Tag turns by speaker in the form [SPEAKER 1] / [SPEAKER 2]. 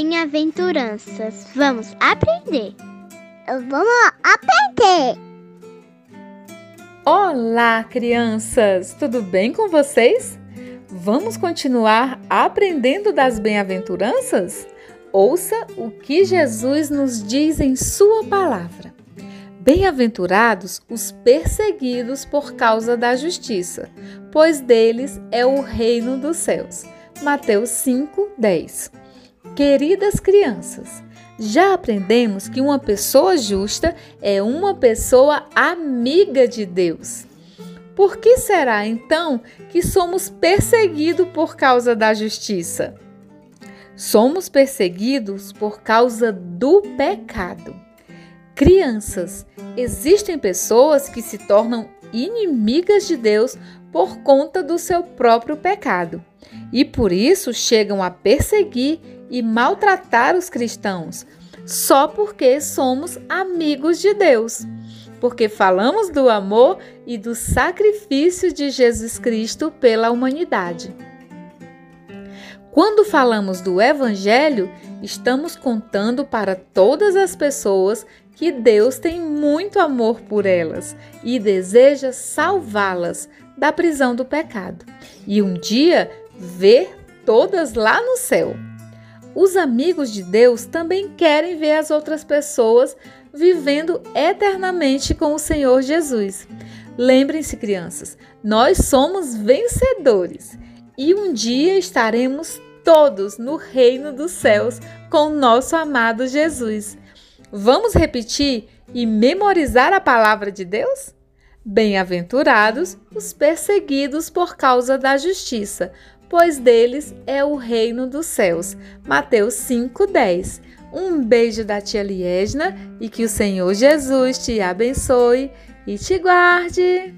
[SPEAKER 1] Bem-aventuranças. Vamos aprender.
[SPEAKER 2] Vamos aprender.
[SPEAKER 3] Olá, crianças! Tudo bem com vocês? Vamos continuar aprendendo das bem-aventuranças? Ouça o que Jesus nos diz em Sua palavra. Bem-aventurados os perseguidos por causa da justiça, pois deles é o reino dos céus. Mateus 5, 10. Queridas crianças, já aprendemos que uma pessoa justa é uma pessoa amiga de Deus. Por que será então que somos perseguidos por causa da justiça? Somos perseguidos por causa do pecado. Crianças, existem pessoas que se tornam inimigas de Deus por conta do seu próprio pecado e por isso chegam a perseguir e maltratar os cristãos, só porque somos amigos de Deus. Porque falamos do amor e do sacrifício de Jesus Cristo pela humanidade. Quando falamos do Evangelho, estamos contando para todas as pessoas que Deus tem muito amor por elas e deseja salvá-las da prisão do pecado e um dia ver todas lá no céu. Os amigos de Deus também querem ver as outras pessoas vivendo eternamente com o Senhor Jesus. Lembrem-se, crianças, nós somos vencedores e um dia estaremos todos no reino dos céus com nosso amado Jesus. Vamos repetir e memorizar a palavra de Deus? Bem-aventurados os perseguidos por causa da justiça, pois deles é o reino dos céus. Mateus 5:10. Um beijo da tia Liesna e que o Senhor Jesus te abençoe e te guarde.